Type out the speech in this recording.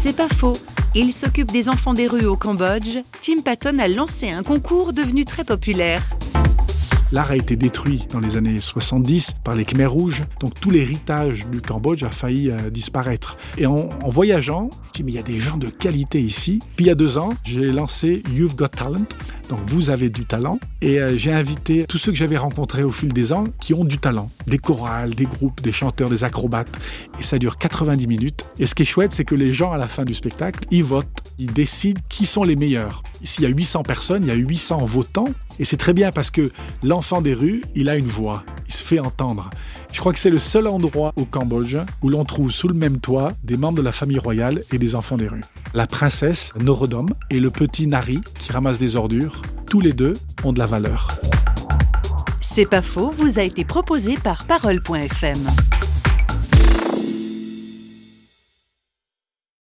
C'est pas faux. Il s'occupe des enfants des rues au Cambodge. Tim Patton a lancé un concours devenu très populaire. L'art a été détruit dans les années 70 par les Khmers rouges, donc tout l'héritage du Cambodge a failli euh, disparaître. Et en, voyageant, il y a des gens de qualité ici. Puis il y a deux ans, j'ai lancé You've Got Talent, donc vous avez du talent. Et euh, j'ai invité tous ceux que j'avais rencontrés au fil des ans qui ont du talent. Des chorales, des groupes, des chanteurs, des acrobates. Et ça dure 90 minutes. Et ce qui est chouette, c'est que les gens à la fin du spectacle, ils votent. Ils décident qui sont les meilleurs. Ici, il y a 800 personnes, il y a 800 votants. Et c'est très bien parce que l'enfant des rues, il a une voix. Il se fait entendre. Je crois que c'est le seul endroit au Cambodge où l'on trouve sous le même toit des membres de la famille royale et des enfants des rues. La princesse Norodom et le petit Nari qui ramasse des ordures, tous les deux ont de la valeur. C'est pas faux, vous a été proposé par Parole.fm.